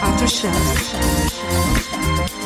After show.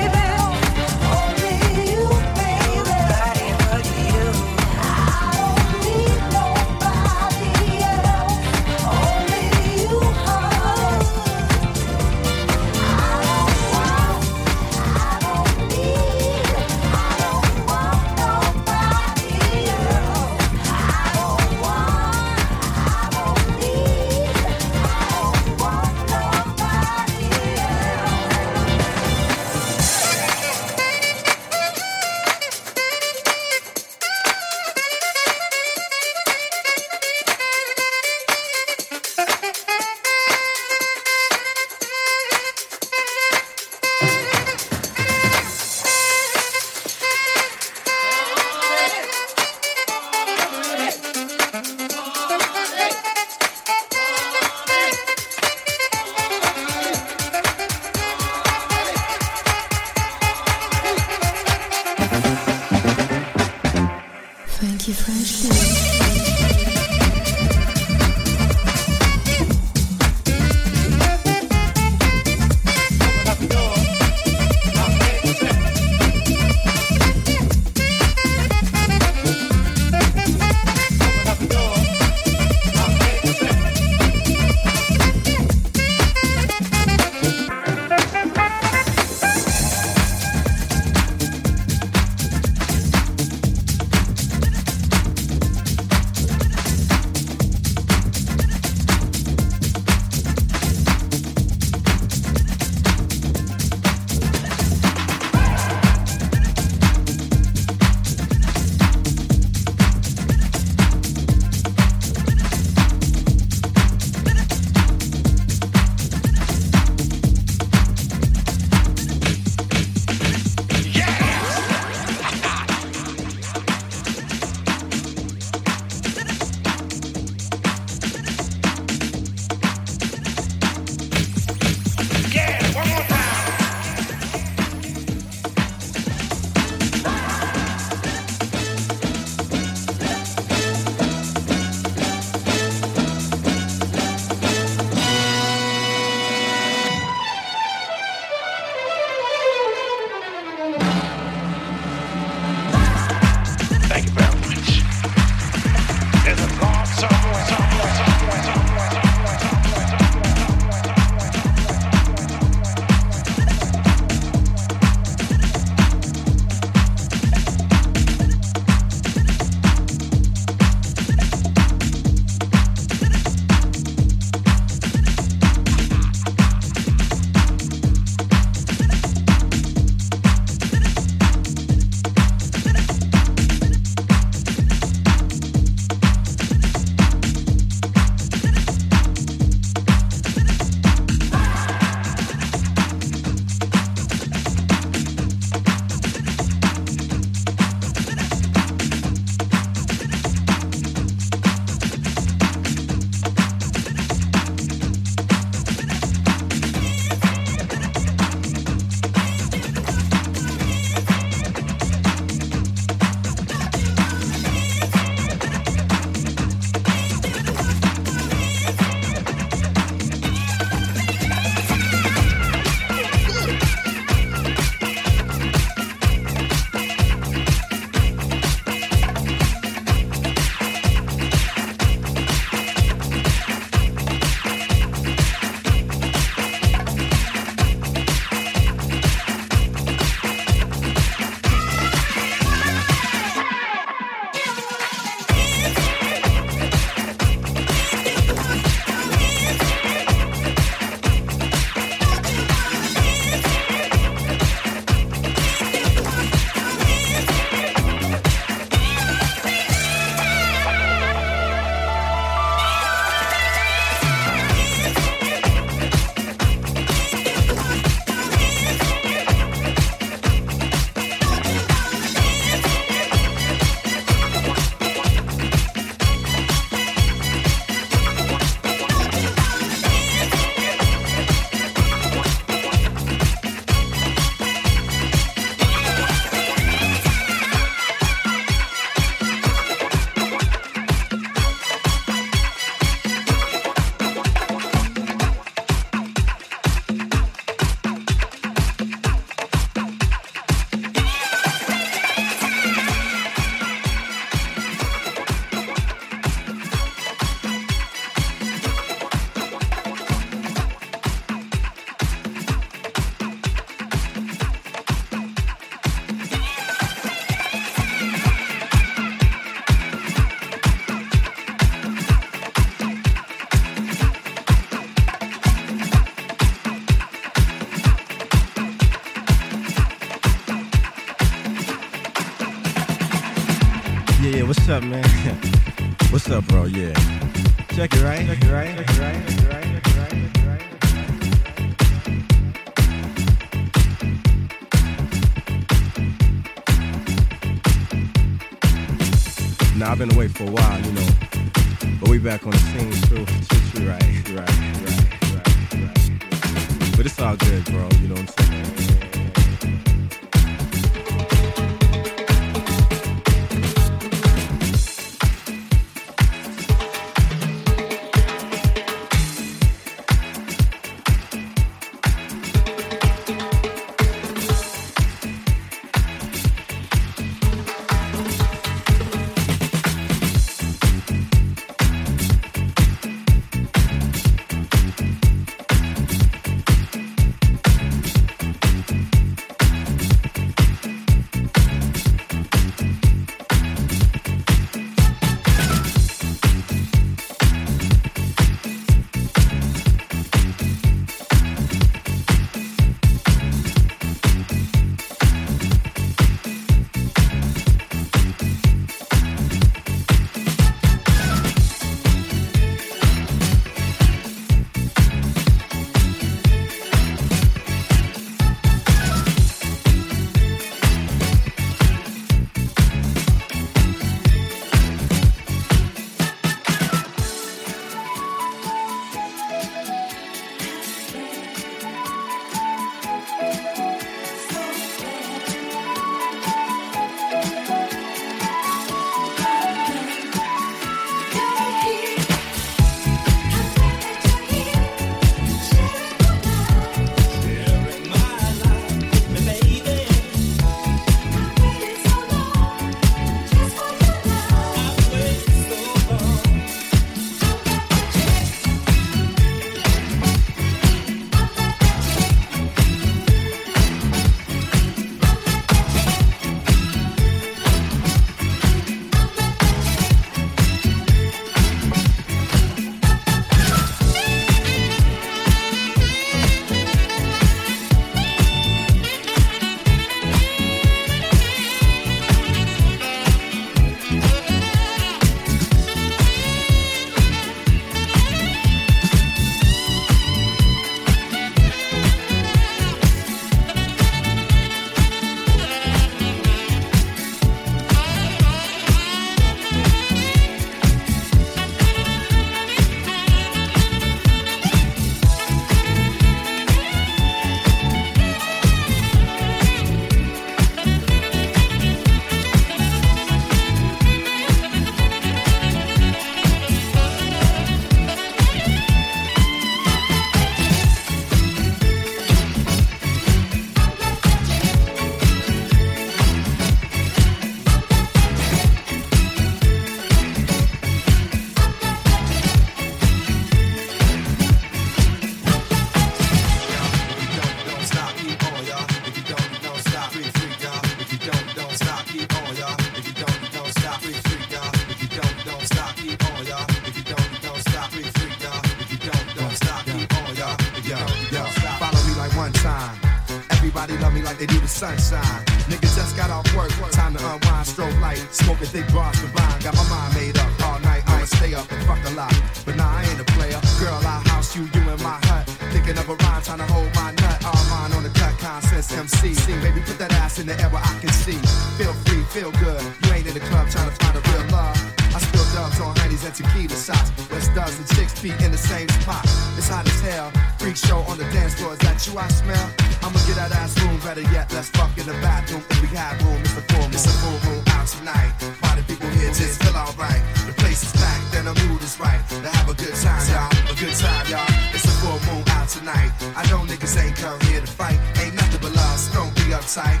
Sunshine. Niggas just got off work, time to unwind, stroke light, smoking thick bars combined. Got my mind made up all night. I ain't stay up and fuck a lot, but nah, I ain't a player. Girl, I house you, you in my hut. Thinking of a rhyme, trying to hold my nut. All mine on the cut, consensus MC. Baby, put that ass in the air where I can see. Feel free, feel good. You ain't in the club trying to find a real love. Spill dubs on honeys and tequila shots. West does and six feet in the same spot. It's hot as hell. Freak show on the dance floor. Is that you I smell? I'ma get that ass room. Better yet, let's fuck in the bathroom. If we have room, it's a full moon. It's a full moon out tonight. Party people here just feel alright. The place is packed and the mood is right. To have a good time, y'all. A good time, y'all. It's a full moon out tonight. I know niggas ain't come here to fight. Ain't nothing but love, so don't be uptight.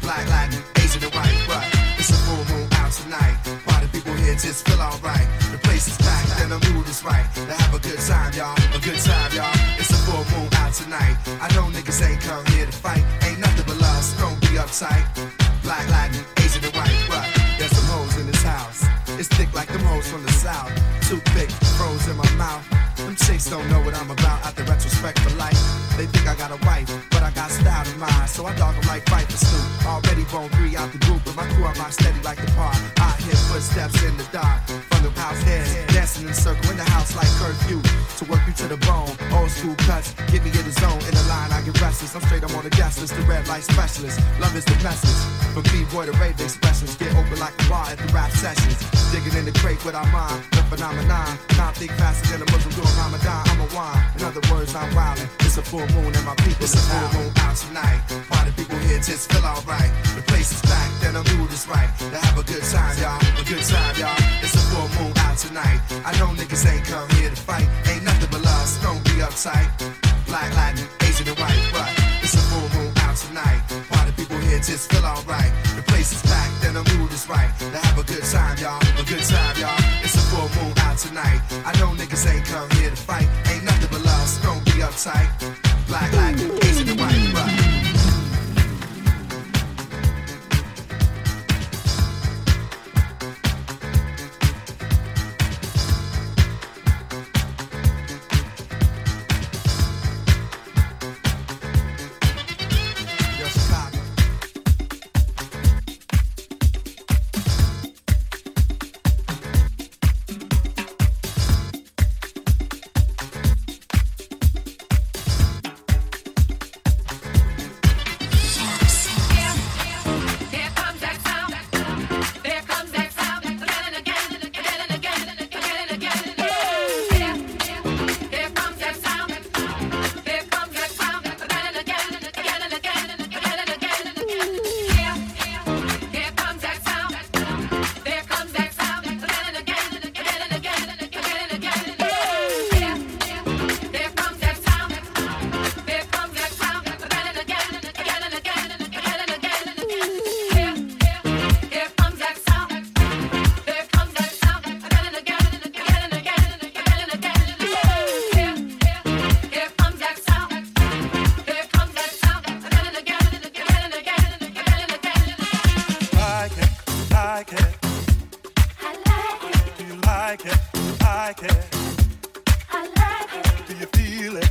Black, Latin, uptight. Black, Latin, Asian, and white, but there's some hoes in this house. It's thick like them hoes from the south. Too thick, froze in my mouth. Them chicks don't know what I'm about out the retrospect for life. They think I got a wife, but I got style in mind. So I dog them like fight for. Already bone three out the group, but my crew I'm rock steady like the park. I hear footsteps in the dark the. Dancing in a circle in the house like curfew. To work you to the bone. Old school cuts, get me in the zone. In the line, I get restless. I'm straight, I'm on the gas list. The red light specialist. Love is the message. From B-boy to rave expressions. Get open like a bar at the rap sessions. Digging in the crate with our mind. The phenomenon. Can't think faster than a Muslim doing Ramadan. I'm a wine. In other words, I'm wildin'. It's a full moon and my people It's a full moon out tonight. Party people here just feel alright. The place is packed and the mood is right. To have a good time, y'all. A good time, y'all. It's a full moon out tonight. I know niggas ain't come here to fight. Ain't nothing but love, so don't be uptight. Black, Latin, Asian, and white, but it's a full moon out tonight. Party people here just feel alright. The place is packed and the mood is right. To have a good time, y'all. A good time, y'all. It's a full moon out tonight. I know niggas ain't come here to fight. Uptight. Black, Latin, it, I like it? Do you feel it?